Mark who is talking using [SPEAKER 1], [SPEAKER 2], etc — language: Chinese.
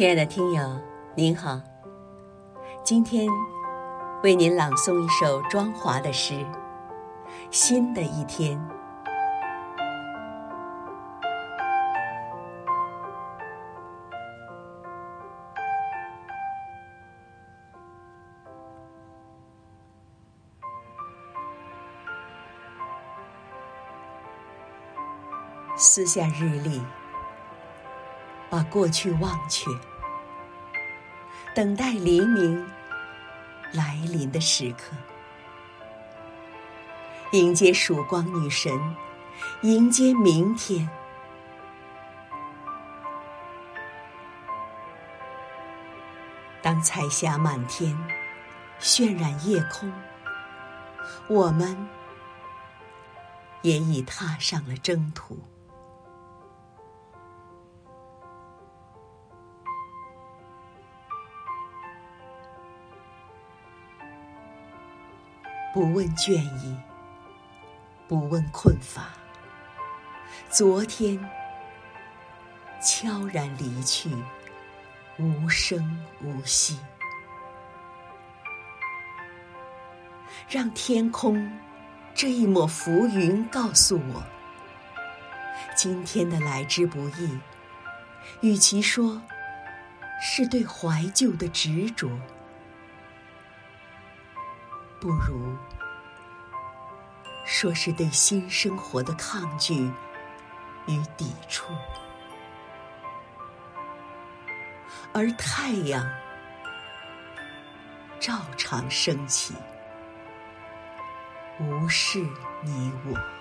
[SPEAKER 1] 亲爱的听友，您好。今天为您朗诵一首庄华的诗《新的一天》。撕下日历。把过去忘却，等待黎明来临的时刻，迎接曙光女神，迎接明天。当彩霞满天，渲染夜空，我们也已踏上了征途。不问倦意，不问困乏。昨天悄然离去，无声无息。让天空这一抹浮云告诉我：今天的来之不易，与其说是对怀旧的执着。不如说是对新生活的抗拒与抵触，而太阳照常升起，无视你我。